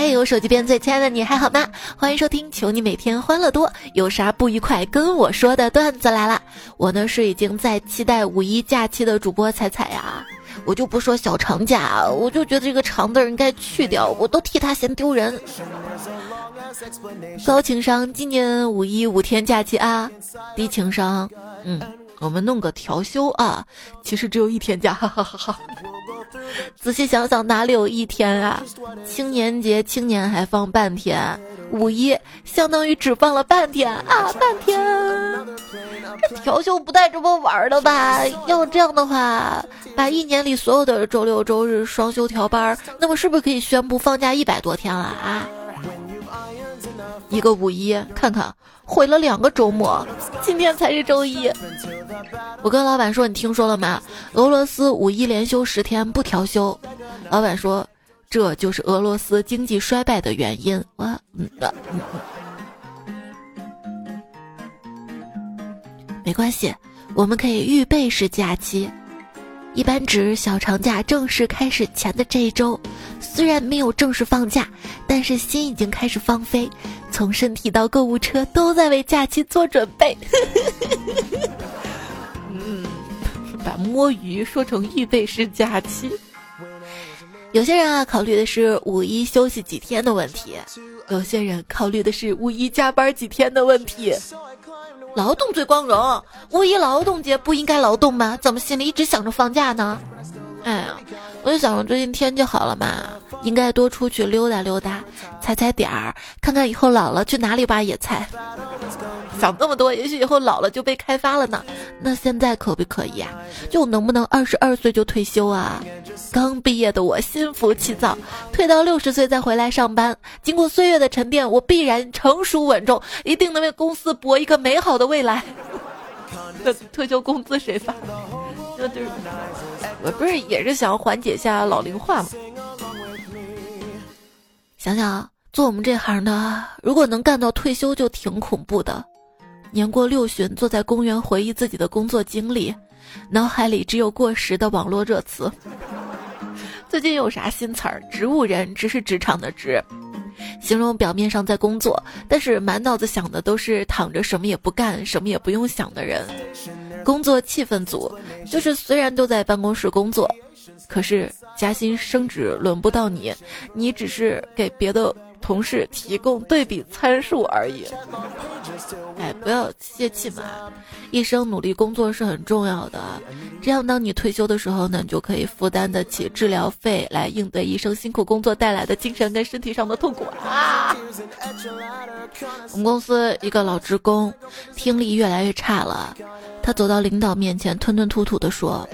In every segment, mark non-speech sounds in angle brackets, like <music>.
喂，我手机边最亲爱的你还好吗？欢迎收听，求你每天欢乐多，有啥不愉快跟我说的段子来了。我呢是已经在期待五一假期的主播彩彩呀，我就不说小长假，我就觉得这个长字应该去掉，我都替他嫌丢人。高情商，今年五一五天假期啊，低情商，嗯。我们弄个调休啊，其实只有一天假，哈哈哈哈。仔细想想，哪里有一天啊？青年节青年还放半天，五一相当于只放了半天啊，半天。调休不带这么玩的吧？要这样的话，把一年里所有的周六周日双休调班，那么是不是可以宣布放假一百多天了啊？一个五一，看看毁了两个周末，今天才是周一。我跟老板说：“你听说了吗？俄罗斯五一连休十天不调休。”老板说：“这就是俄罗斯经济衰败的原因。”我嗯的，没关系，我们可以预备式假期。一般指小长假正式开始前的这一周，虽然没有正式放假，但是心已经开始放飞，从身体到购物车都在为假期做准备。<laughs> 嗯，把摸鱼说成预备式假期。有些人啊，考虑的是五一休息几天的问题；有些人考虑的是五一加班几天的问题。劳动最光荣，五一劳动节不应该劳动吗？怎么心里一直想着放假呢？哎呀，我就想着最近天气好了嘛，应该多出去溜达溜达，踩踩点儿，看看以后老了去哪里挖野菜。想那么多，也许以后老了就被开发了呢。那现在可不可以啊？就能不能二十二岁就退休啊？刚毕业的我心浮气躁，退到六十岁再回来上班。经过岁月的沉淀，我必然成熟稳重，一定能为公司搏一个美好的未来。<laughs> 那退休工资谁发？那就是我不是也是想缓解一下老龄化吗？想想做我们这行的，如果能干到退休，就挺恐怖的。年过六旬，坐在公园回忆自己的工作经历，脑海里只有过时的网络热词。<laughs> 最近有啥新词儿？植物人，只是职场的职，形容表面上在工作，但是满脑子想的都是躺着什么也不干、什么也不用想的人。工作气氛组，就是虽然都在办公室工作，可是加薪升职轮不到你，你只是给别的。同事提供对比参数而已，哎，不要泄气嘛！一生努力工作是很重要的，这样当你退休的时候呢，你就可以负担得起治疗费，来应对一生辛苦工作带来的精神跟身体上的痛苦啊！我们公司一个老职工，听力越来越差了，他走到领导面前，吞吞吐吐地说：“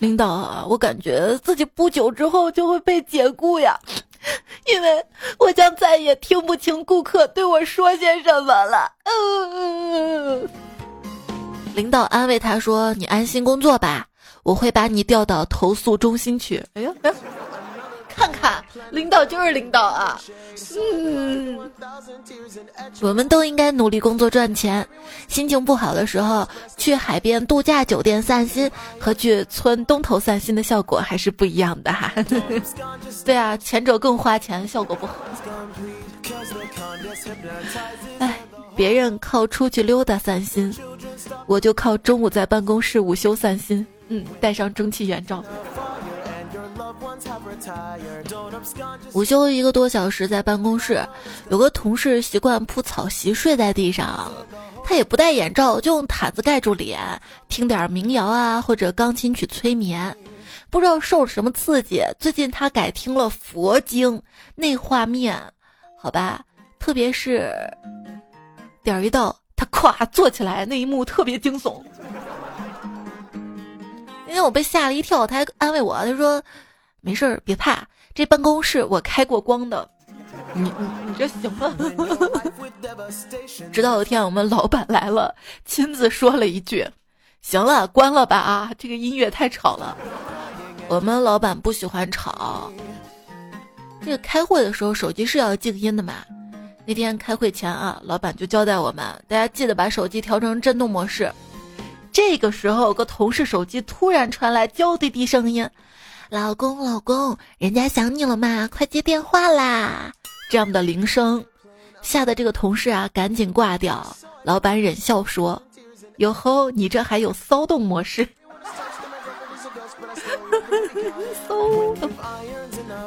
领导啊，我感觉自己不久之后就会被解雇呀。” <laughs> 因为我将再也听不清顾客对我说些什么了。嗯，领导安慰他说：“你安心工作吧，我会把你调到投诉中心去。”哎呀，看看，领导就是领导啊。嗯，我们都应该努力工作赚钱。心情不好的时候，去海边度假酒店散心，和去村东头散心的效果还是不一样的哈。<laughs> 对啊，前者更花钱，效果不好。哎，别人靠出去溜达散心，我就靠中午在办公室午休散心。嗯，戴上蒸汽眼罩。午休一个多小时，在办公室，有个同事习惯铺草席睡在地上，他也不戴眼罩，就用毯子盖住脸，听点民谣啊或者钢琴曲催眠。不知道受了什么刺激，最近他改听了佛经，那画面，好吧，特别是点一到，他咵坐起来那一幕特别惊悚。因为我被吓了一跳，他还安慰我，他说。没事儿，别怕，这办公室我开过光的。你你你这行吗？<laughs> 直到有一天我们老板来了，亲自说了一句：“行了，关了吧啊，这个音乐太吵了。”我们老板不喜欢吵。这个开会的时候手机是要静音的嘛？那天开会前啊，老板就交代我们，大家记得把手机调成震动模式。这个时候，有个同事手机突然传来娇滴滴声音。老公，老公，人家想你了嘛？快接电话啦！这样的铃声，吓得这个同事啊，赶紧挂掉。老板忍笑说：“哟吼，你这还有骚动模式。”骚动，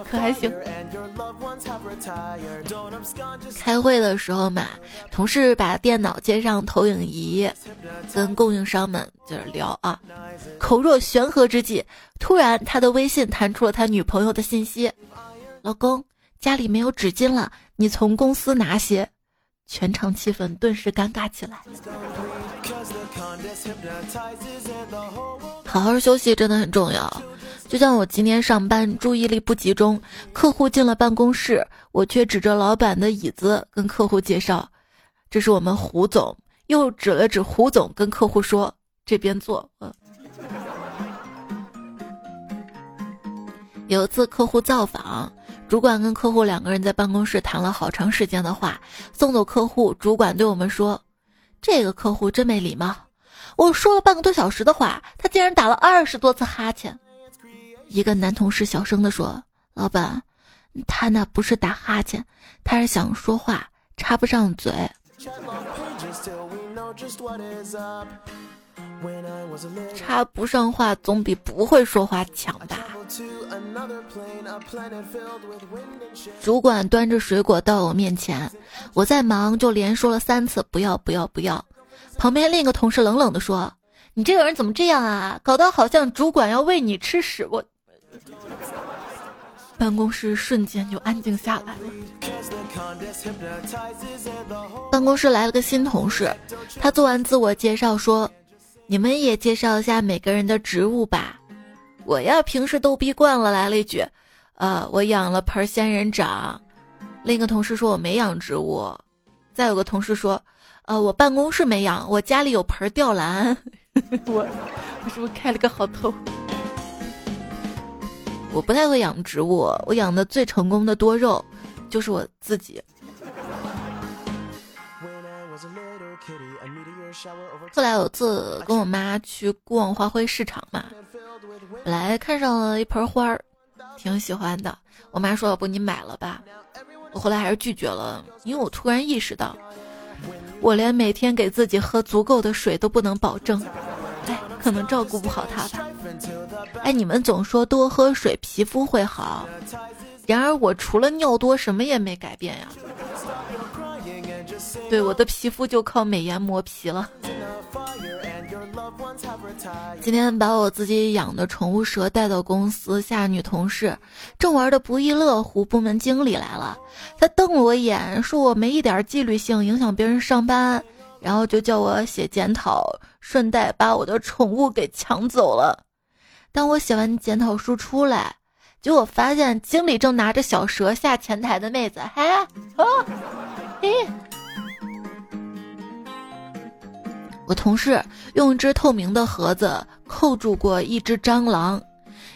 可还行。开会的时候嘛，同事把电脑接上投影仪，跟供应商们就是聊啊。口若悬河之际，突然他的微信弹出了他女朋友的信息：“老公，家里没有纸巾了，你从公司拿些。”全场气氛顿时尴尬起来。好好休息真的很重要。就像我今天上班注意力不集中，客户进了办公室，我却指着老板的椅子跟客户介绍：“这是我们胡总。”又指了指胡总，跟客户说：“这边坐。”嗯。有一次客户造访，主管跟客户两个人在办公室谈了好长时间的话。送走客户，主管对我们说：“这个客户真没礼貌，我说了半个多小时的话，他竟然打了二十多次哈欠。”一个男同事小声地说：“老板，他那不是打哈欠，他是想说话插不上嘴。”插不上话总比不会说话强吧？主管端着水果到我面前，我在忙，就连说了三次不要不要不要。旁边另一个同事冷冷地说：“你这个人怎么这样啊？搞得好像主管要喂你吃屎！”我。办公室瞬间就安静下来了。办公室来了个新同事，他做完自我介绍说：“你们也介绍一下每个人的职务吧。”我呀，平时逗逼惯了，来了一句：“呃，我养了盆仙人掌。”另一个同事说：“我没养植物。”再有个同事说：“呃，我办公室没养，我家里有盆吊兰。”我我是不是开了个好头？我不太会养植物，我养的最成功的多肉，就是我自己。后来有次跟我妈去逛花卉市场嘛，本来看上了一盆花儿，挺喜欢的。我妈说：“要不你买了吧。”我后来还是拒绝了，因为我突然意识到，我连每天给自己喝足够的水都不能保证。可能照顾不好他吧。哎，你们总说多喝水皮肤会好，然而我除了尿多什么也没改变呀。对，我的皮肤就靠美颜磨皮了。今天把我自己养的宠物蛇带到公司，下女同事正玩的不亦乐乎，部门经理来了，他瞪了我一眼，说我没一点纪律性，影响别人上班。然后就叫我写检讨，顺带把我的宠物给抢走了。当我写完检讨书出来，结果发现经理正拿着小蛇下前台的妹子，嘿，哦，嘿。我同事用一只透明的盒子扣住过一只蟑螂，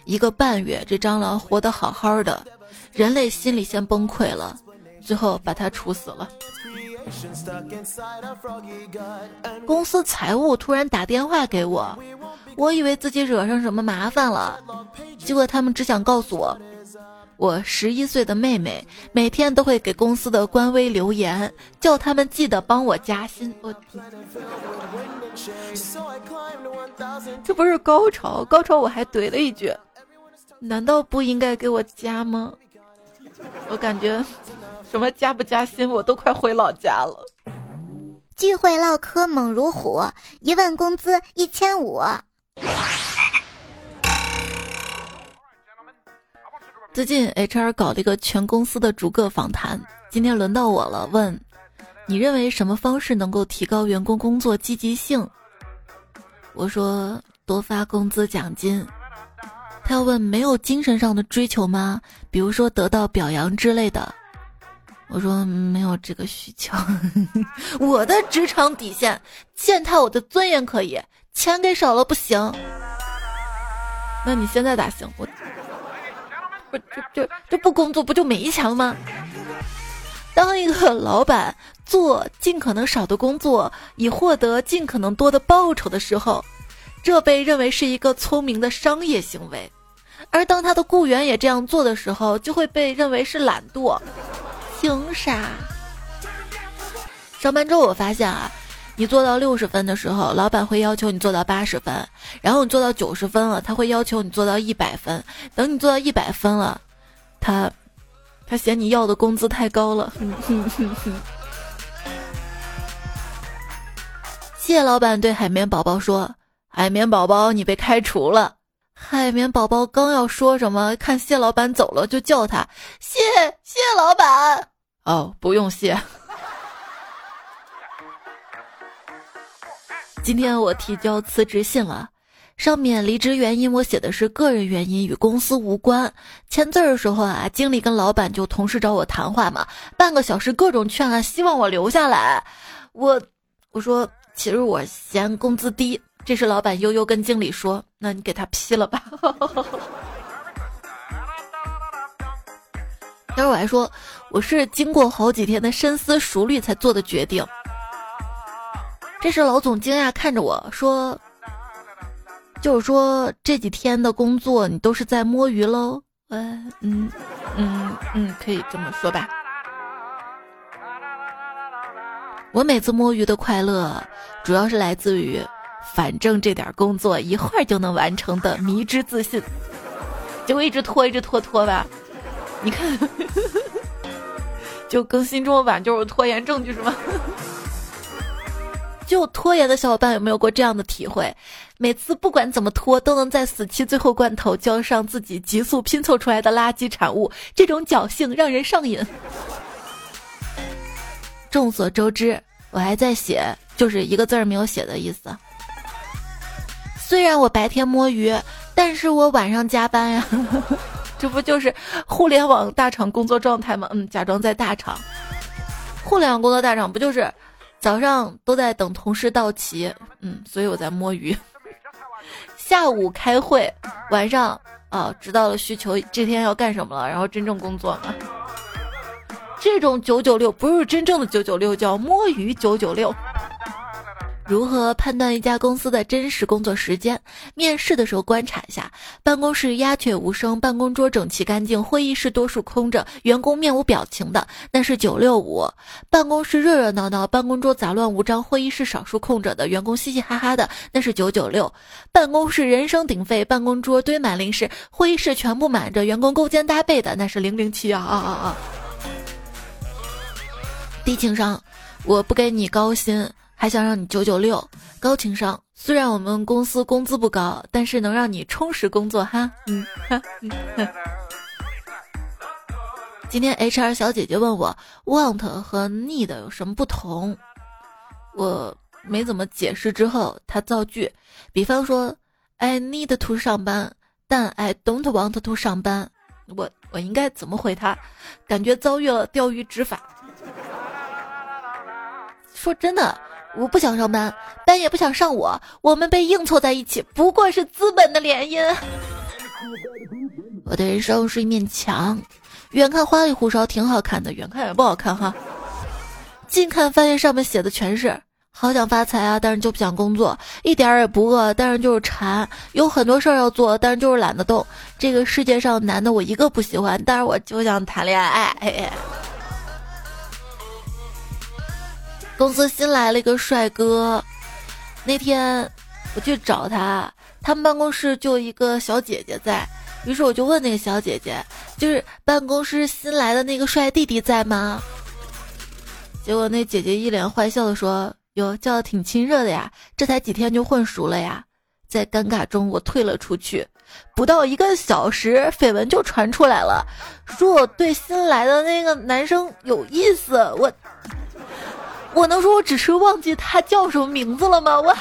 一个半月，这蟑螂活得好好的，人类心里先崩溃了，最后把它处死了。公司财务突然打电话给我，我以为自己惹上什么麻烦了，结果他们只想告诉我，我十一岁的妹妹每天都会给公司的官微留言，叫他们记得帮我加薪。我这不是高潮，高潮我还怼了一句，难道不应该给我加吗？我感觉。什么加不加薪，我都快回老家了。聚会唠嗑猛如虎，一问工资一千五。最近 HR 搞了一个全公司的逐个访谈，今天轮到我了。问，你认为什么方式能够提高员工工作积极性？我说多发工资奖金。他要问，没有精神上的追求吗？比如说得到表扬之类的。我说没有这个需求，<laughs> 我的职场底线，践踏我的尊严可以，钱给少了不行。那你现在咋行？我不就就就不工作不就没钱了吗？当一个老板做尽可能少的工作，以获得尽可能多的报酬的时候，这被认为是一个聪明的商业行为。而当他的雇员也这样做的时候，就会被认为是懒惰。凭啥？上班之后我发现啊，你做到六十分的时候，老板会要求你做到八十分，然后你做到九十分了，他会要求你做到一百分。等你做到一百分了，他他嫌你要的工资太高了。<laughs> 谢老板对海绵宝宝说：“海绵宝宝，你被开除了。”海绵宝宝刚要说什么，看蟹老板走了，就叫他谢谢老板。哦，不用谢。<laughs> 今天我提交辞职信了，上面离职原因我写的是个人原因，与公司无关。签字的时候啊，经理跟老板就同时找我谈话嘛，半个小时各种劝啊，希望我留下来。我我说其实我嫌工资低。这时老板悠悠跟经理说：“那你给他批了吧。<laughs> ”待会我还说我是经过好几天的深思熟虑才做的决定。这时老总惊讶看着我说：“就是说这几天的工作你都是在摸鱼喽？”嗯嗯嗯嗯，可以这么说吧。我每次摸鱼的快乐，主要是来自于。反正这点工作一会儿就能完成的迷之自信，结果一直拖，一直拖拖吧。你看，<laughs> 就更新这么晚就是拖延证据是吗？<laughs> 就拖延的小伙伴有没有过这样的体会？每次不管怎么拖，都能在死期最后关头交上自己急速拼凑出来的垃圾产物，这种侥幸让人上瘾。众所周知，我还在写，就是一个字儿没有写的意思。虽然我白天摸鱼，但是我晚上加班呀，<laughs> 这不就是互联网大厂工作状态吗？嗯，假装在大厂，互联网工作大厂不就是早上都在等同事到齐，嗯，所以我在摸鱼。下午开会，晚上啊知道了需求，这天要干什么了，然后真正工作嘛。这种九九六不是真正的九九六，叫摸鱼九九六。如何判断一家公司的真实工作时间？面试的时候观察一下，办公室鸦雀无声，办公桌整齐干净，会议室多数空着，员工面无表情的，那是九六五；办公室热热闹闹，办公桌杂乱无章，会议室少数空着的，员工嘻嘻哈哈的，那是九九六；办公室人声鼎沸，办公桌堆满零食，会议室全部满着，员工勾肩搭背的，那是零零七啊啊啊啊！低情商，我不给你高薪。还想让你九九六，高情商。虽然我们公司工资不高，但是能让你充实工作哈。嗯，今天 HR 小姐姐问我 want 和 need 有什么不同，我没怎么解释。之后她造句，比方说 I need to 上班，但 I don't want to 上班。我我应该怎么回她？感觉遭遇了钓鱼执法。说真的。我不想上班，班也不想上我，我们被硬凑在一起，不过是资本的联姻。我的人生是一面墙，远看花里胡哨挺好看的，远看也不好看哈。近看发现上面写的全是好想发财啊，但是就不想工作，一点儿也不饿，但是就是馋，有很多事儿要做，但是就是懒得动。这个世界上男的我一个不喜欢，但是我就想谈恋爱。公司新来了一个帅哥，那天我去找他，他们办公室就一个小姐姐在，于是我就问那个小姐姐，就是办公室新来的那个帅弟弟在吗？结果那姐姐一脸坏笑的说：“哟，叫的挺亲热的呀，这才几天就混熟了呀。”在尴尬中我退了出去，不到一个小时，绯闻就传出来了，说我对新来的那个男生有意思，我。我能说我只是忘记他叫什么名字了吗？<laughs> 我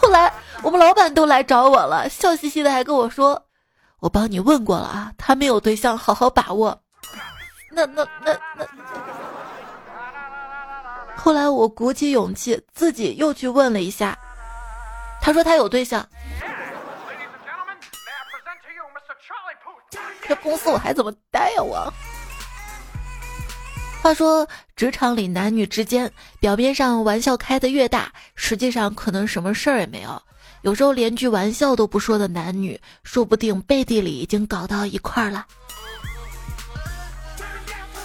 后来我们老板都来找我了，笑嘻嘻的还跟我说：“我帮你问过了啊，他没有对象，好好把握。”那那那那，后来我鼓起勇气自己又去问了一下，他说他有对象。这公司我还怎么待呀我？话说，职场里男女之间，表面上玩笑开得越大，实际上可能什么事儿也没有。有时候连句玩笑都不说的男女，说不定背地里已经搞到一块儿了。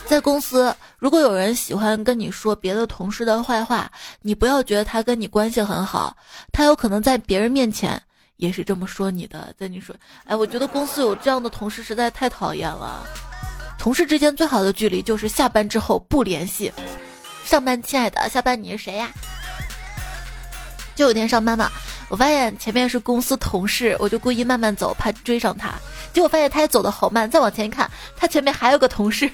在公司，如果有人喜欢跟你说别的同事的坏话，你不要觉得他跟你关系很好，他有可能在别人面前也是这么说你的。在你说，哎，我觉得公司有这样的同事实在太讨厌了。同事之间最好的距离就是下班之后不联系。上班，亲爱的，下班你是谁呀？就有一天上班嘛。我发现前面是公司同事，我就故意慢慢走，怕追上他。结果发现他也走的好慢，再往前一看，他前面还有个同事。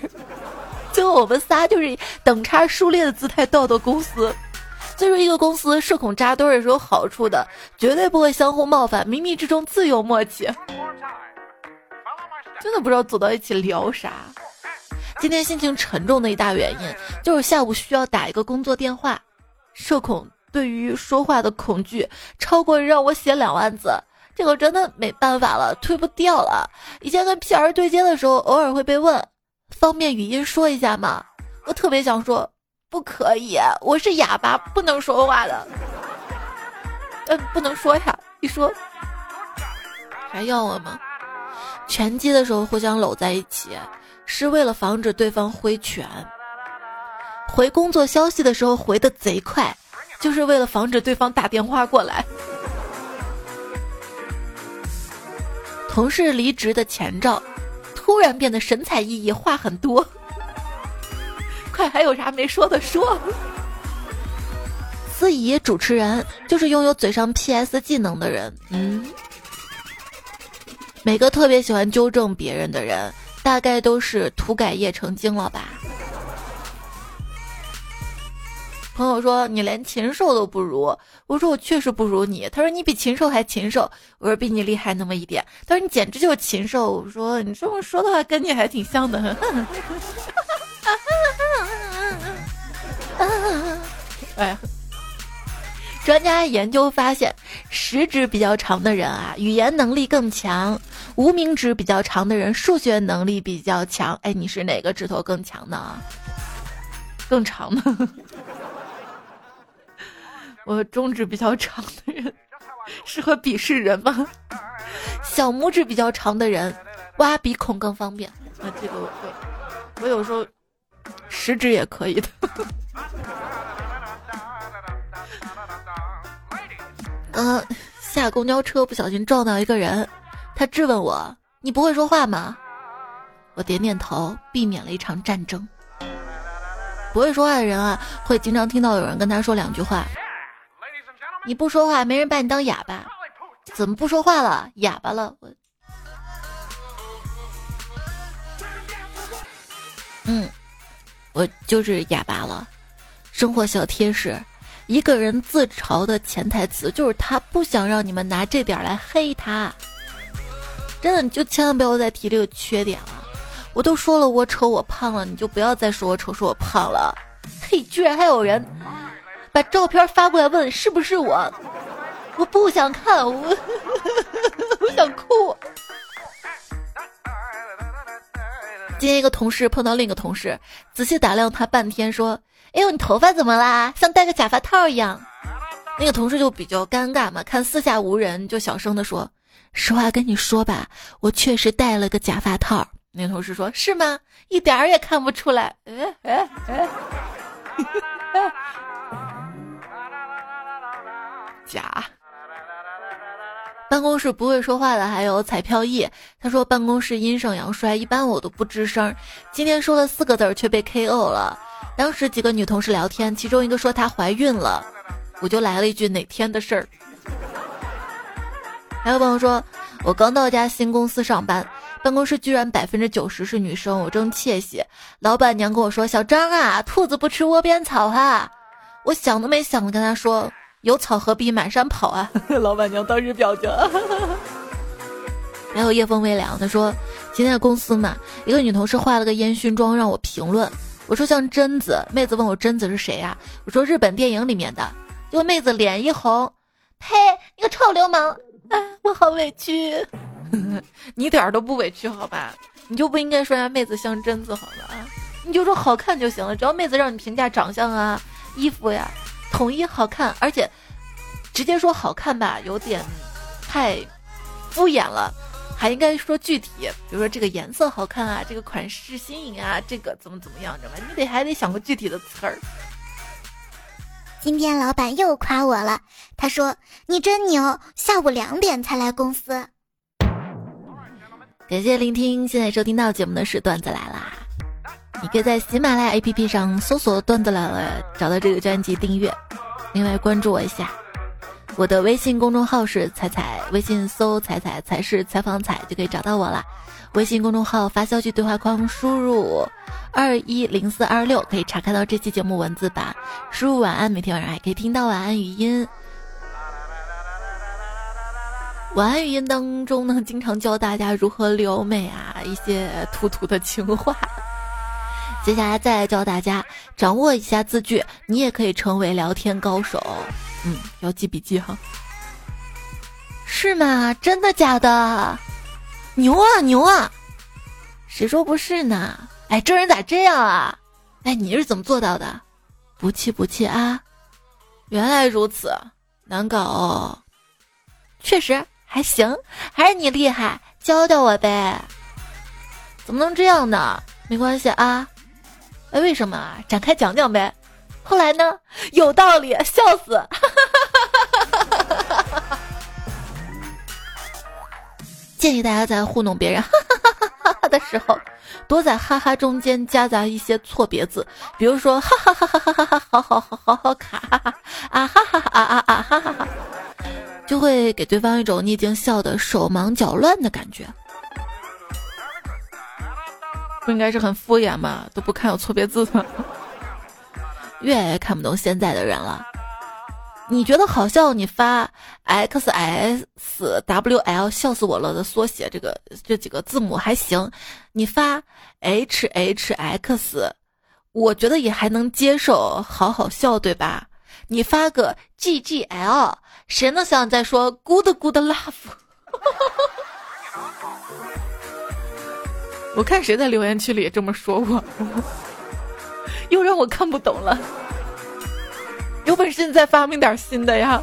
<laughs> 最后我们仨就是等差数列的姿态到的公司。所以说，一个公司社恐扎堆也是有好处的，绝对不会相互冒犯，冥冥之中自有默契。真的不知道走到一起聊啥。今天心情沉重的一大原因就是下午需要打一个工作电话，社恐。对于说话的恐惧超过让我写两万字，这个真的没办法了，推不掉了。以前跟 P R 对接的时候，偶尔会被问，方便语音说一下吗？我特别想说，不可以，我是哑巴，不能说话的。嗯，不能说呀，一说还要我吗？拳击的时候互相搂在一起，是为了防止对方挥拳。回工作消息的时候回的贼快。就是为了防止对方打电话过来。同事离职的前兆，突然变得神采奕奕，话很多。快，还有啥没说的说。司仪主持人就是拥有嘴上 PS 技能的人。嗯，每个特别喜欢纠正别人的人，大概都是涂改液成精了吧。朋友说你连禽兽都不如，我说我确实不如你。他说你比禽兽还禽兽，我说比你厉害那么一点。他说你简直就是禽兽，我说你这么说的话跟你还挺像的。<laughs> 哎，专家研究发现，食指比较长的人啊，语言能力更强；无名指比较长的人，数学能力比较强。哎，你是哪个指头更强呢？更长的。<laughs> 我中指比较长的人适合鄙视人吗？小拇指比较长的人挖鼻孔更方便。啊，这个我会我有时候食指也可以的。嗯，<laughs> 下公交车不小心撞到一个人，他质问我：“你不会说话吗？”我点点头，避免了一场战争。不会说话的人啊，会经常听到有人跟他说两句话。你不说话，没人把你当哑巴。怎么不说话了？哑巴了？我，嗯，我就是哑巴了。生活小贴士：一个人自嘲的潜台词就是他不想让你们拿这点来黑他。真的，你就千万不要再提这个缺点了。我都说了我丑我胖了，你就不要再说我丑说我胖了。嘿，居然还有人。把照片发过来问是不是我？我不想看，我 <laughs> 我想哭。今天一个同事碰到另一个同事，仔细打量他半天，说：“哎呦，你头发怎么啦？像戴个假发套一样。”那个同事就比较尴尬嘛，看四下无人，就小声的说：“实话跟你说吧，我确实戴了个假发套。”那同事说：“是吗？一点儿也看不出来。”哎哎哎。<laughs> 假。办公室不会说话的还有彩票易，他说办公室阴盛阳衰，一般我都不吱声。今天说了四个字却被 KO 了。当时几个女同事聊天，其中一个说她怀孕了，我就来了一句哪天的事儿。还有朋友说，我刚到一家新公司上班，办公室居然百分之九十是女生，我正窃喜。老板娘跟我说：“小张啊，兔子不吃窝边草哈。”我想都没想的跟他说。有草何必满山跑啊！<laughs> 老板娘当时表情。还有夜风微凉，他说今天公司嘛，一个女同事化了个烟熏妆让我评论，我说像贞子，妹子问我贞子是谁呀？我说日本电影里面的，结果妹子脸一红，呸，你个臭流氓！啊，<laughs> 我好委屈，<laughs> 你一点都不委屈好吧？你就不应该说人家妹子像贞子好吧？你就说好看就行了，只要妹子让你评价长相啊、衣服呀。统一好看，而且直接说好看吧，有点太敷衍了，还应该说具体，比如说这个颜色好看啊，这个款式新颖啊，这个怎么怎么样，知道吧？你得还得想个具体的词儿。今天老板又夸我了，他说你真牛，下午两点才来公司。感谢聆听，现在收听到节目的是段子来啦。你可以在喜马拉雅 APP 上搜索“段子来了”，找到这个专辑订阅。另外关注我一下，我的微信公众号是彩彩，微信搜“彩彩才是采访彩”就可以找到我了。微信公众号发消息对话框输入二一零四二六，可以查看到这期节目文字版。输入晚安，每天晚上还可以听到晚安语音。晚安语音当中呢，经常教大家如何撩妹啊，一些土土的情话。接下来再来教大家掌握一下字句，你也可以成为聊天高手。嗯，要记笔记哈。是吗？真的假的？牛啊牛啊！谁说不是呢？哎，这人咋这样啊？哎，你是怎么做到的？不气不气啊！原来如此，难搞哦。确实。还行，还是你厉害，教教我呗。怎么能这样呢？没关系啊。哎，为什么啊？展开讲讲呗。后来呢？有道理，笑死。<laughs> 建议大家在糊弄别人哈哈哈哈的时候，多在哈哈中间夹杂一些错别字，比如说哈哈哈哈哈哈哈，好好好好好卡啊哈哈啊啊啊哈哈哈。就会给对方一种你已经笑得手忙脚乱的感觉，不应该是很敷衍吗？都不看有错别字吗？越来越看不懂现在的人了。你觉得好笑，你发 x s w l 笑死我了的缩写，这个这几个字母还行。你发 h h x，我觉得也还能接受，好好笑，对吧？你发个 G G L，谁能想再说 Good Good Love？<laughs> 我看谁在留言区里这么说过，又让我看不懂了。有本事你再发明点新的呀！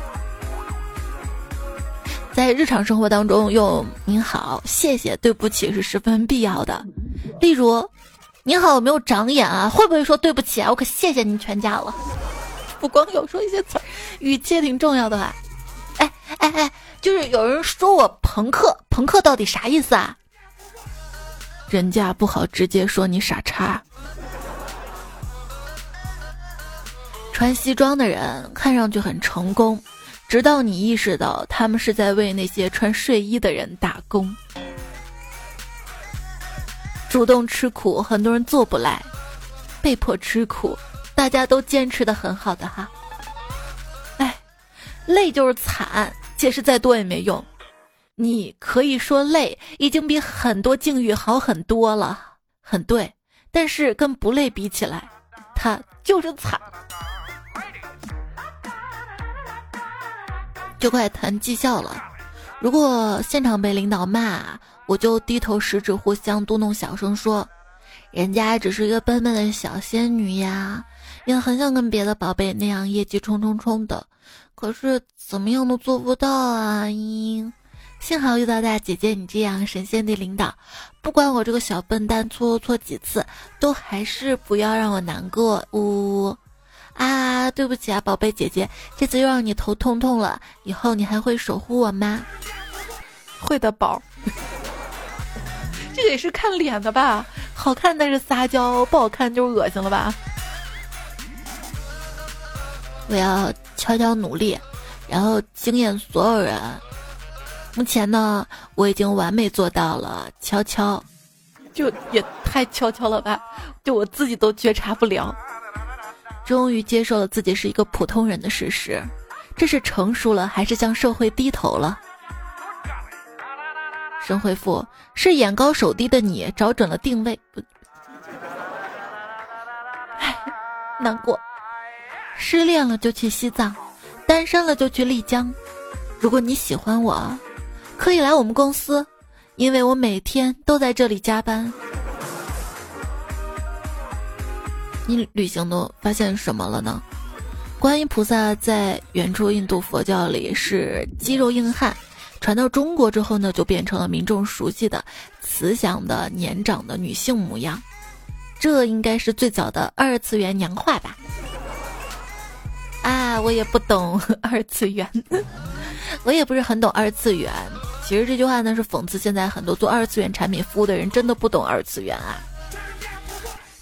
在日常生活当中用“您好”“谢谢”“对不起”是十分必要的。例如，“您好，有没有长眼啊？会不会说对不起啊？我可谢谢您全家了。”不光有说一些词，<laughs> 语气也挺重要的吧？哎哎哎，就是有人说我朋克，朋克到底啥意思啊？人家不好直接说你傻叉。穿西装的人看上去很成功，直到你意识到他们是在为那些穿睡衣的人打工。主动吃苦，很多人做不来，被迫吃苦。大家都坚持的很好的哈，哎，累就是惨，解释再多也没用。你可以说累已经比很多境遇好很多了，很对。但是跟不累比起来，他就是惨。就快谈绩效了，如果现场被领导骂，我就低头十指互相嘟囔，小声说：“人家只是一个笨笨的小仙女呀。”也很想跟别的宝贝那样业绩冲冲冲的，可是怎么样都做不到啊！嘤，幸好遇到大姐姐你这样神仙的领导，不管我这个小笨蛋错错几次，都还是不要让我难过。呜啊，对不起啊，宝贝姐姐，这次又让你头痛痛了。以后你还会守护我吗？会的，宝。<laughs> 这个也是看脸的吧？好看那是撒娇，不好看就是恶心了吧？我要悄悄努力，然后惊艳所有人。目前呢，我已经完美做到了悄悄，就也太悄悄了吧，就我自己都觉察不了。终于接受了自己是一个普通人的事实，这是成熟了还是向社会低头了？神回复是眼高手低的你找准了定位，不，唉，难过。失恋了就去西藏，单身了就去丽江。如果你喜欢我，可以来我们公司，因为我每天都在这里加班。你旅行都发现什么了呢？观音菩萨在原初印度佛教里是肌肉硬汉，传到中国之后呢，就变成了民众熟悉的慈祥的年长的女性模样。这应该是最早的二次元娘化吧？啊，我也不懂 <laughs> 二次元，我也不是很懂二次元。其实这句话呢是讽刺现在很多做二次元产品服务的人真的不懂二次元啊。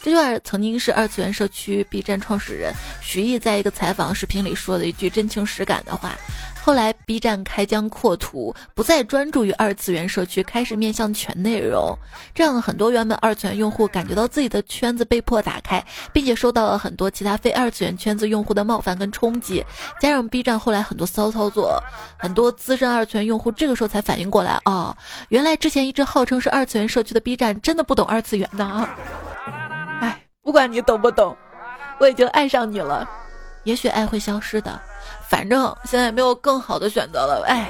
这句话曾经是二次元社区 B 站创始人徐艺在一个采访视频里说的一句真情实感的话。后来 B 站开疆扩土，不再专注于二次元社区，开始面向全内容，这样很多原本二次元用户感觉到自己的圈子被迫打开，并且受到了很多其他非二次元圈子用户的冒犯跟冲击。加上 B 站后来很多骚操作，很多资深二次元用户这个时候才反应过来，哦，原来之前一直号称是二次元社区的 B 站真的不懂二次元呢。不管你懂不懂，我已经爱上你了。也许爱会消失的。反正现在没有更好的选择了，哎。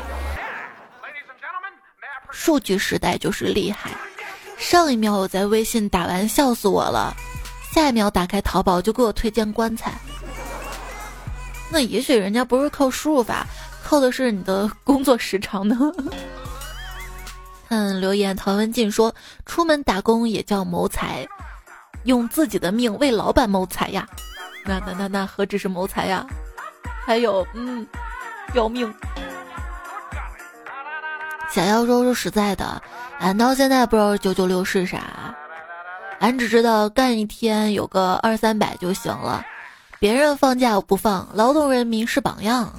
数据时代就是厉害，上一秒我在微信打完笑死我了，下一秒打开淘宝就给我推荐棺材。那也许人家不是靠输入法，靠的是你的工作时长呢。看 <laughs> 留言，陶文静说：“出门打工也叫谋财，用自己的命为老板谋财呀。”那那那那何止是谋财呀？还有，嗯，要命！小妖说：“说实在的，俺到现在不知道九九六是啥，俺只知道干一天有个二三百就行了。别人放假我不放，劳动人民是榜样。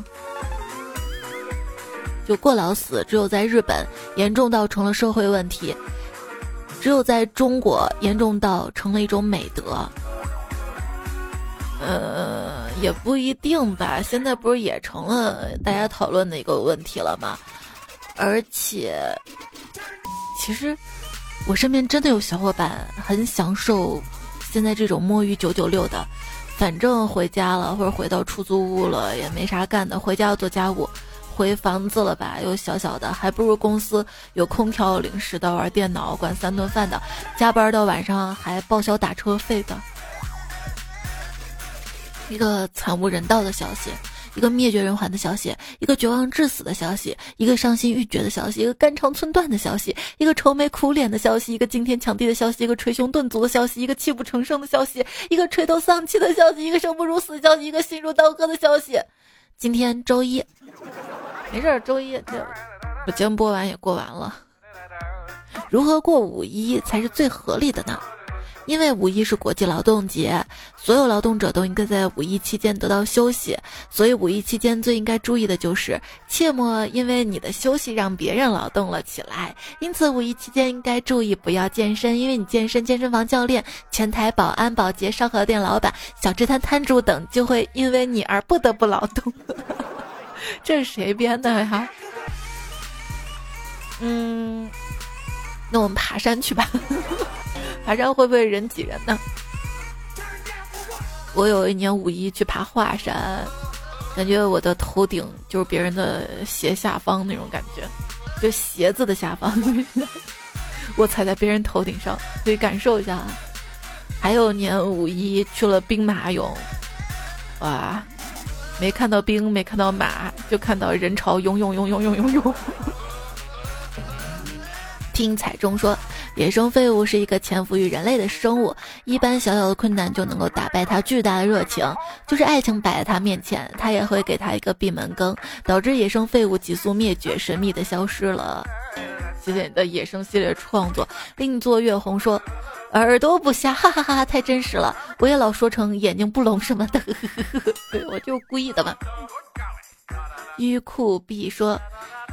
就过劳死，只有在日本严重到成了社会问题，只有在中国严重到成了一种美德。”呃，也不一定吧。现在不是也成了大家讨论的一个问题了吗？而且，其实我身边真的有小伙伴很享受现在这种摸鱼九九六的。反正回家了，或者回到出租屋了，也没啥干的，回家要做家务；回房子了吧，又小小的，还不如公司有空调、零食的，玩电脑、管三顿饭的，加班到晚上还报销打车费的。一个惨无人道的消息，一个灭绝人寰的消息，一个绝望致死的消息，一个伤心欲绝的消息，一个肝肠寸断的消息，一个愁眉苦脸的消息，一个惊天抢地的消息，一个捶胸顿足的消息，一个泣不成声的消息，一个垂头丧气的消息，一个生不如死的消息，一个心如刀割的消息。今天周一，没事儿，周一这我节目播完也过完了。如何过五一才是最合理的呢？因为五一是国际劳动节，所有劳动者都应该在五一期间得到休息，所以五一期间最应该注意的就是，切莫因为你的休息让别人劳动了起来。因此，五一期间应该注意不要健身，因为你健身，健身房教练、前台保安、保洁、烧烤店老板、小吃摊摊主等就会因为你而不得不劳动。<laughs> 这是谁编的呀？嗯，那我们爬山去吧。爬山会不会人挤人呢？我有一年五一去爬华山，感觉我的头顶就是别人的鞋下方那种感觉，就鞋子的下方，我踩在别人头顶上，可以感受一下。还有年五一去了兵马俑，哇，没看到兵，没看到马，就看到人潮涌涌涌涌涌涌涌。听彩中说。野生废物是一个潜伏于人类的生物，一般小小的困难就能够打败它巨大的热情。就是爱情摆在他面前，他也会给他一个闭门羹，导致野生废物急速灭绝，神秘的消失了。谢谢你的野生系列创作。另作月红说：“耳朵不瞎，哈哈哈哈，太真实了。我也老说成眼睛不聋什么的，对 <laughs> 我就故意的嘛。”玉酷 B 说：“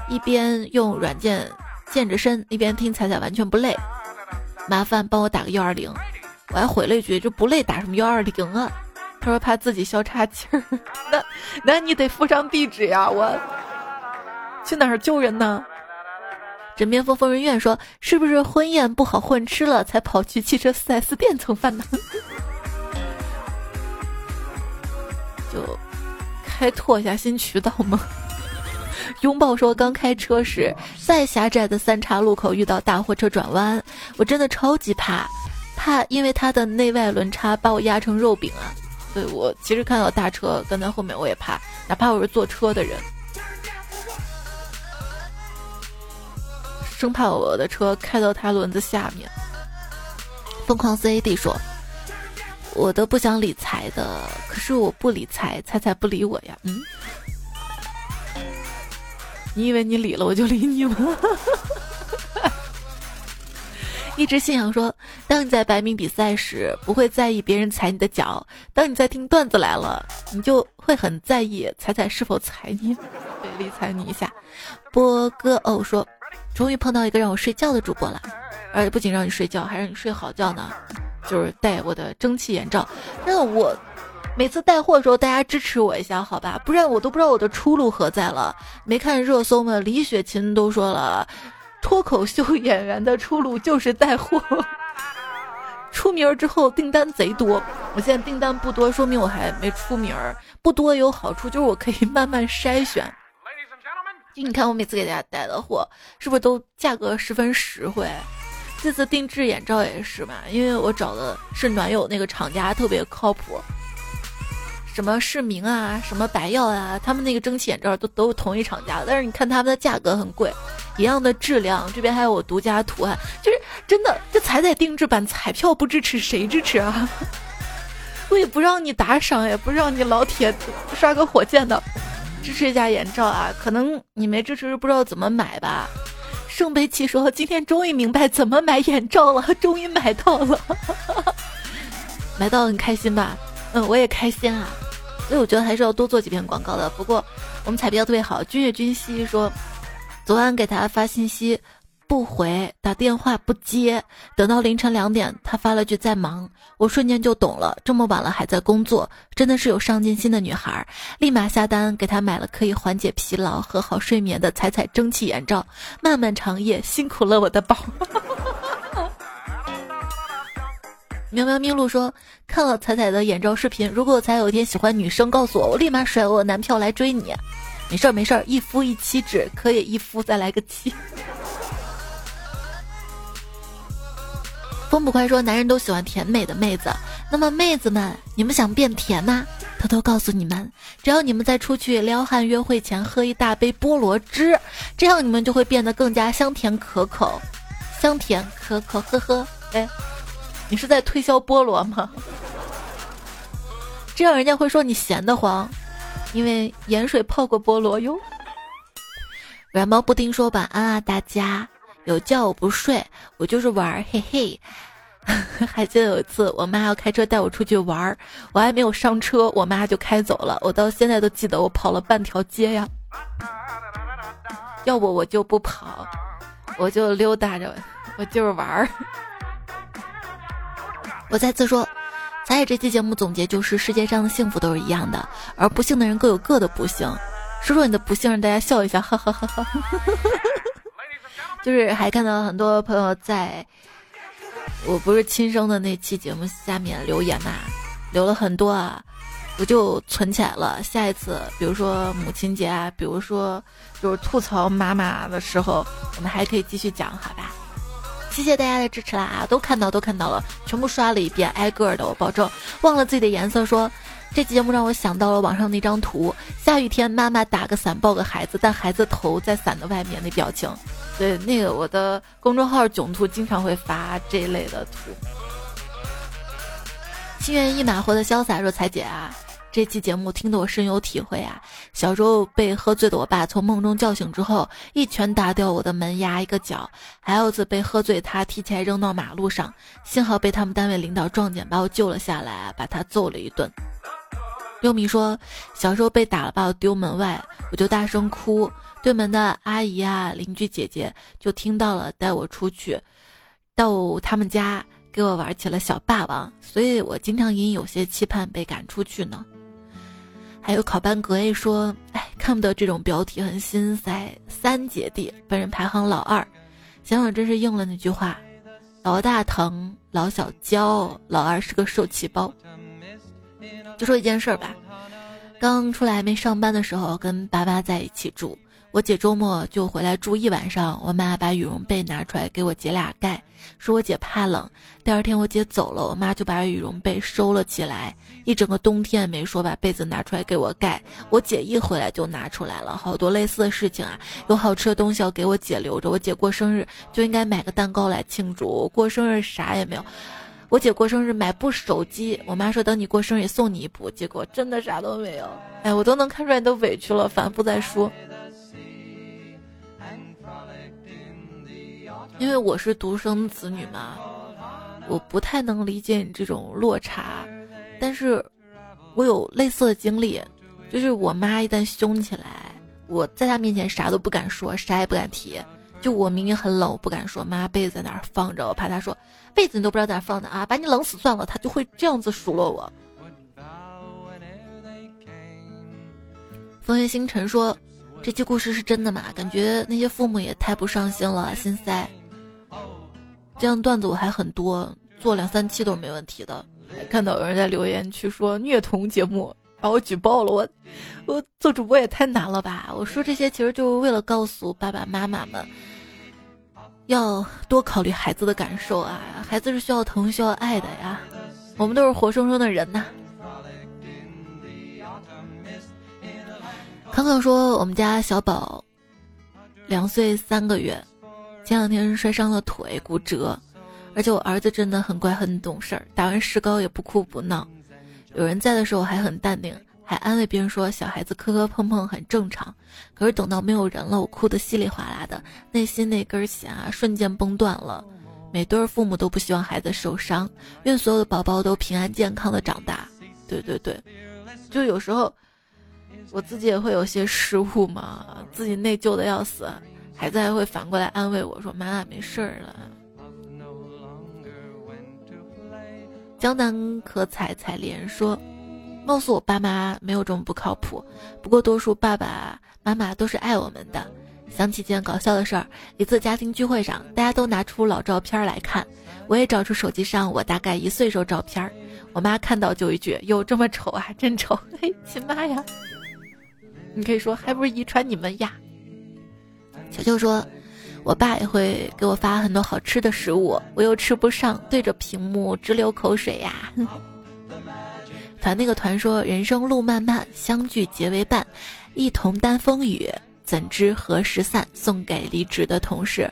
一边用软件。”健着身一边听彩彩完全不累，麻烦帮我打个幺二零，我还回了一句就不累打什么幺二零啊？他说怕自己消岔气儿，那那你得附上地址呀，我去哪儿救人呢？枕边风疯人院说是不是婚宴不好混吃了才跑去汽车 4S 店蹭饭呢？<laughs> 就开拓一下新渠道吗？拥抱说：“刚开车时，在狭窄的三岔路口遇到大货车转弯，我真的超级怕，怕因为它的内外轮差把我压成肉饼啊！对我其实看到大车跟在后面我也怕，哪怕我是坐车的人。”生怕我的车开到他轮子下面。疯狂 CAD 说：“我都不想理财的，可是我不理财，财财不理我呀。”嗯，你以为你理了我就理你吗？<laughs> 一直信仰说，当你在百米比赛时，不会在意别人踩你的脚；当你在听段子来了，你就会很在意踩踩是否踩你。<laughs> 对，理睬你一下。波哥哦说，终于碰到一个让我睡觉的主播了，而且不仅让你睡觉，还让你睡好觉呢。就是戴我的蒸汽眼罩，真的我每次带货的时候，大家支持我一下好吧，不然我都不知道我的出路何在了。没看热搜吗？李雪琴都说了。脱口秀演员的出路就是带货，出名儿之后订单贼多。我现在订单不多，说明我还没出名儿。不多有好处，就是我可以慢慢筛选。就你看我每次给大家带的货，是不是都价格十分实惠？这次定制眼罩也是嘛，因为我找的是暖友那个厂家，特别靠谱。什么视明啊，什么白药啊，他们那个蒸汽眼罩都都是同一厂家，但是你看他们的价格很贵，一样的质量，这边还有我独家图案，就是真的，这彩彩定制版彩票不支持谁支持啊？<laughs> 我也不让你打赏，也不让你老铁刷个火箭的，支持一下眼罩啊！可能你没支持，不知道怎么买吧？圣杯七说今天终于明白怎么买眼罩了，终于买到了，<laughs> 买到很开心吧？嗯，我也开心啊，所以我觉得还是要多做几篇广告的。不过我们彩票特别好，君越君熙说，昨晚给他发信息不回，打电话不接，等到凌晨两点，他发了句在忙，我瞬间就懂了，这么晚了还在工作，真的是有上进心的女孩。立马下单给他买了可以缓解疲劳和好睡眠的彩彩蒸汽眼罩，漫漫长夜辛苦了我的宝。喵喵咪露说：“看了彩彩的眼罩视频，如果彩有一天喜欢女生，告诉我，我立马甩我男票来追你。没事儿没事儿，一夫一妻制，可以一夫再来个妻。”风不快说：“男人都喜欢甜美的妹子，那么妹子们，你们想变甜吗？偷偷告诉你们，只要你们在出去撩汉约会前喝一大杯菠萝汁，这样你们就会变得更加香甜可口，香甜可口，呵呵，哎。”你是在推销菠萝吗？这样人家会说你闲得慌，因为盐水泡过菠萝哟。软毛布丁说晚安啊，大家有觉我不睡，我就是玩儿嘿嘿。<laughs> 还记得有一次，我妈要开车带我出去玩儿我还没有上车，我妈就开走了。我到现在都记得，我跑了半条街呀。要不我就不跑，我就溜达着，我就是玩儿。我再次说，咱也这期节目总结就是世界上的幸福都是一样的，而不幸的人各有各的不幸。说说你的不幸，让大家笑一下，哈哈哈哈。<laughs> 就是还看到很多朋友在，我不是亲生的那期节目下面留言嘛，留了很多啊，我就存起来了。下一次，比如说母亲节啊，比如说就是吐槽妈妈的时候，我们还可以继续讲，好吧？谢谢大家的支持啦！啊，都看到，都看到了，全部刷了一遍，挨个的，我保证。忘了自己的颜色，说这期节目让我想到了网上那张图：下雨天，妈妈打个伞抱个孩子，但孩子头在伞的外面，那表情。对，那个我的公众号囧图经常会发这一类的图。心猿意马活的潇洒若彩姐啊。这期节目听得我深有体会啊！小时候被喝醉的我爸从梦中叫醒之后，一拳打掉我的门牙一个角；还有次被喝醉他提起来扔到马路上，幸好被他们单位领导撞见把我救了下来，把他揍了一顿。六米说，小时候被打了把我丢门外，我就大声哭，对门的阿姨啊、邻居姐姐就听到了，带我出去到他们家给我玩起了小霸王，所以我经常隐有些期盼被赶出去呢。还有考班格 A 说：“哎，看不到这种标题，很心塞。三姐弟，本人排行老二，想想真是应了那句话：老大疼，老小娇，老二是个受气包。”就说一件事儿吧，刚出来没上班的时候，跟爸爸在一起住，我姐周末就回来住一晚上，我妈把羽绒被拿出来给我姐俩盖，说我姐怕冷。第二天我姐走了，我妈就把羽绒被收了起来，一整个冬天也没说把被子拿出来给我盖。我姐一回来就拿出来了，好多类似的事情啊，有好吃的东西要给我姐留着，我姐过生日就应该买个蛋糕来庆祝，过生日啥也没有。我姐过生日买部手机，我妈说等你过生日送你一部，结果真的啥都没有。哎，我都能看出来你都委屈了，反复在说。因为我是独生子女嘛，我不太能理解你这种落差，但是，我有类似的经历，就是我妈一旦凶起来，我在她面前啥都不敢说，啥也不敢提。就我明明很冷，我不敢说，妈被子在哪儿放着，我怕她说被子你都不知道在哪放的啊，把你冷死算了，她就会这样子数落我。风月星辰说，这期故事是真的吗？感觉那些父母也太不上心了，心塞。这样段子我还很多，做两三期都是没问题的。看到有人在留言区说虐童节目，把我举报了。我，我做主播也太难了吧？我说这些其实就是为了告诉爸爸妈妈们，要多考虑孩子的感受啊！孩子是需要疼、需要爱的呀。我们都是活生生的人呐。康康说我们家小宝两岁三个月。前两天摔伤了腿，骨折，而且我儿子真的很乖很懂事儿，打完石膏也不哭不闹。有人在的时候还很淡定，还安慰别人说小孩子磕磕碰碰很正常。可是等到没有人了，我哭得稀里哗啦的，内心那根弦啊瞬间崩断了。每对父母都不希望孩子受伤，愿所有的宝宝都平安健康的长大。对对对，就有时候我自己也会有些失误嘛，自己内疚的要死。孩子还会反过来安慰我说：“妈妈没事儿了。”江南可采采莲说：“貌似我爸妈没有这么不靠谱，不过多数爸爸妈妈都是爱我们的。”想起件搞笑的事儿，一次家庭聚会上，大家都拿出老照片来看，我也找出手机上我大概一岁时候照片，我妈看到就一句：“哟，这么丑啊，真丑！”嘿，亲妈呀！你可以说还不是遗传你们呀？球球说：“我爸也会给我发很多好吃的食物，我又吃不上，对着屏幕直流口水呀。”团那个团说：“人生路漫漫，相聚结为伴，一同担风雨，怎知何时散？”送给离职的同事。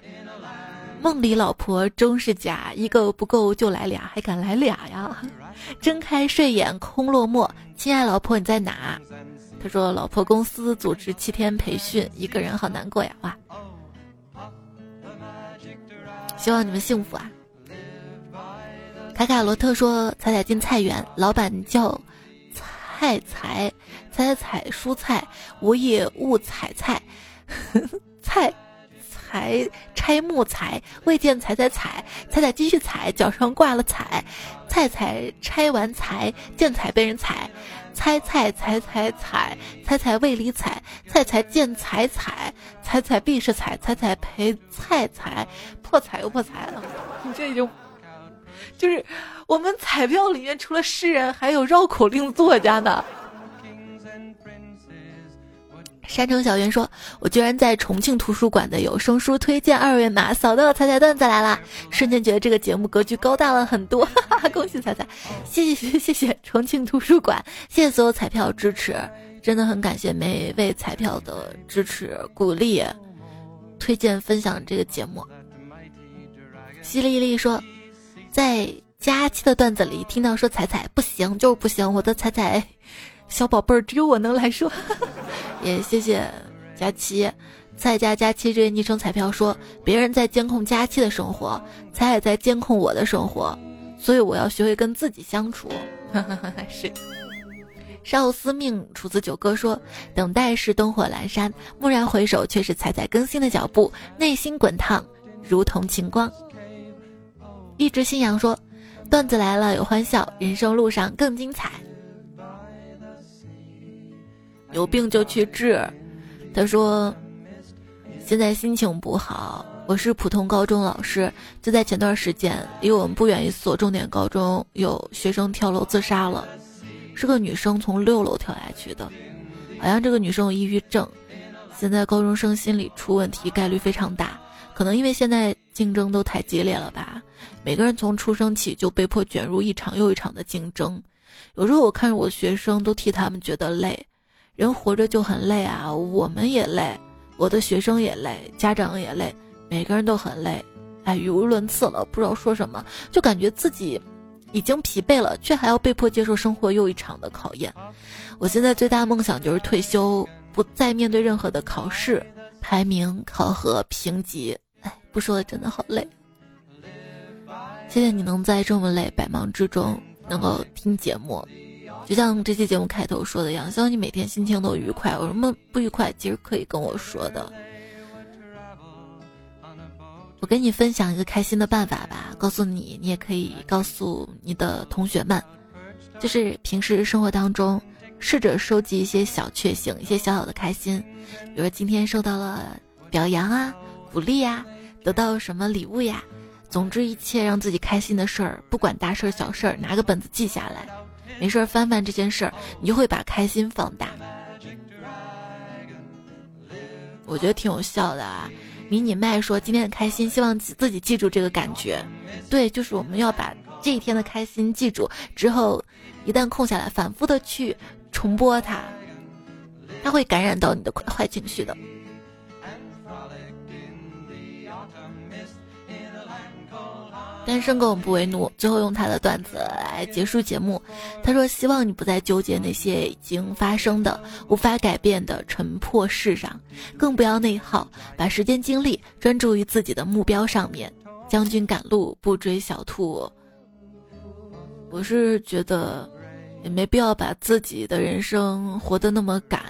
梦里老婆终是假，一个不够就来俩，还敢来俩呀？<laughs> 睁开睡眼空落寞，亲爱老婆你在哪？他说：“老婆公司组织七天培训，一个人好难过呀！哇，希望你们幸福啊！”卡卡罗特说：“彩彩进菜园，老板叫菜采，采采蔬菜，我也误采菜，<laughs> 菜。”才拆木材，未见踩踩踩，踩踩继续踩，脚上挂了彩，菜菜拆完财，见彩被人踩，猜猜猜猜猜，猜猜未理睬，菜菜见彩彩，彩彩必是彩，彩彩陪菜彩，破财又破财了，你这已经，就是我们彩票里面除了诗人，还有绕口令作家的。山城小圆说：“我居然在重庆图书馆的有声书推荐二维码扫到彩彩段子来了，瞬间觉得这个节目格局高大了很多，<laughs> 哈哈！恭喜彩彩，谢谢谢谢重庆图书馆，谢谢所有彩票支持，真的很感谢每位彩票的支持鼓励，推荐分享这个节目。”淅沥沥说：“在佳期的段子里听到说彩彩不行就是不行，我的彩彩。”小宝贝儿，只有我能来说，<laughs> 也谢谢佳期，蔡佳佳期这个昵称彩票说，别人在监控佳期的生活，彩也在监控我的生活，所以我要学会跟自己相处。<laughs> 是，少司命楚子九哥说，等待是灯火阑珊，蓦然回首，却是彩彩更新的脚步，内心滚烫，如同晴光。一直信仰说，段子来了有欢笑，人生路上更精彩。有病就去治，他说，现在心情不好。我是普通高中老师，就在前段时间，离我们不远一所重点高中有学生跳楼自杀了，是个女生从六楼跳下去的，好像这个女生有抑郁症，现在高中生心理出问题概率非常大，可能因为现在竞争都太激烈了吧？每个人从出生起就被迫卷入一场又一场的竞争。有时候我看着我学生，都替他们觉得累。人活着就很累啊，我们也累，我的学生也累，家长也累，每个人都很累。哎，语无伦次了，不知道说什么，就感觉自己已经疲惫了，却还要被迫接受生活又一场的考验。我现在最大的梦想就是退休。不再面对任何的考试、排名、考核、评级，哎，不说了，真的好累。谢谢你能在这么累、百忙之中能够听节目，就像这期节目开头说的一样，希望你每天心情都愉快。有什么不愉快，其实可以跟我说的。我跟你分享一个开心的办法吧，告诉你，你也可以告诉你的同学们，就是平时生活当中。试着收集一些小确幸，一些小小的开心，比如今天受到了表扬啊、鼓励呀，得到什么礼物呀，总之一切让自己开心的事儿，不管大事儿小事儿，拿个本子记下来，没事翻翻这件事儿，你就会把开心放大。我觉得挺有效的啊！迷你麦说今天很开心，希望自己记住这个感觉。对，就是我们要把这一天的开心记住，之后一旦空下来，反复的去。重播它，它会感染到你的坏情绪的。单身狗不为奴，最后用他的段子来结束节目。他说：“希望你不再纠结那些已经发生的、无法改变的尘破事上，更不要内耗，把时间精力专注于自己的目标上面。将军赶路，不追小兔。”我是觉得。也没必要把自己的人生活得那么赶，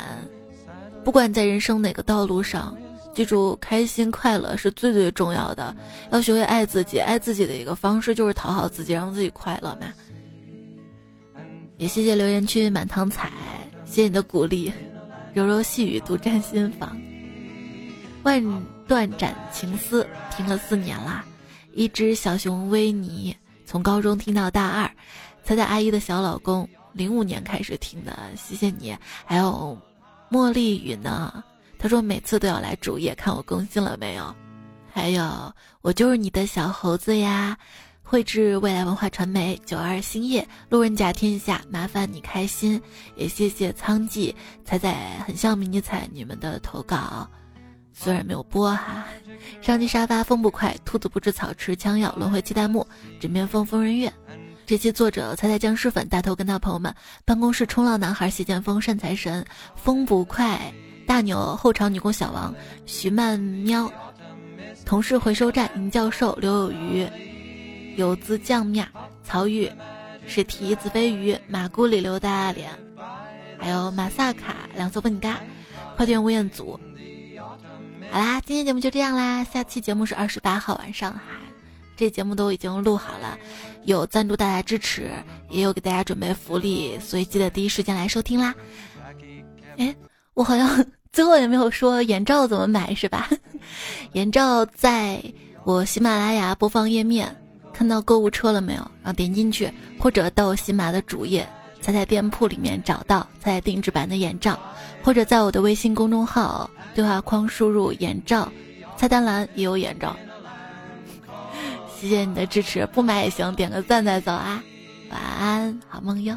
不管在人生哪个道路上，记住开心快乐是最最重要的。要学会爱自己，爱自己的一个方式就是讨好自己，让自己快乐嘛。也谢谢留言区满堂彩，谢谢你的鼓励，柔柔细雨独占心房。万段斩情丝听了四年啦，一只小熊维尼从高中听到大二，彩彩阿姨的小老公。零五年开始听的，谢谢你。还有茉莉雨呢，他说每次都要来主页看我更新了没有。还有我就是你的小猴子呀，绘制未来文化传媒九二星夜路人甲天下，麻烦你开心。也谢谢仓记彩彩很像迷你彩你们的投稿，虽然没有播哈。上期沙发风不快，兔子不知草吃枪药，轮回七弹幕，枕边风疯人院。这期作者猜猜僵尸粉大头跟他朋友们，办公室冲浪男孩谢剑锋善财神风不快大牛后场女工小王徐曼喵，同事回收站尹教授刘有余有资酱面曹玉史提子飞鱼马姑里刘大脸，还有马萨卡两色粉嘎快点吴彦祖。好啦，今天节目就这样啦，下期节目是二十八号晚上哈。这节目都已经录好了，有赞助大家支持，也有给大家准备福利，所以记得第一时间来收听啦。哎，我好像最后也没有说眼罩怎么买是吧？<laughs> 眼罩在我喜马拉雅播放页面看到购物车了没有？然后点进去，或者到喜马的主页，在在店铺里面找到在定制版的眼罩，或者在我的微信公众号对话框输入眼罩，菜单栏也有眼罩。谢谢你的支持，不买也行，点个赞再走啊！晚安，好梦哟。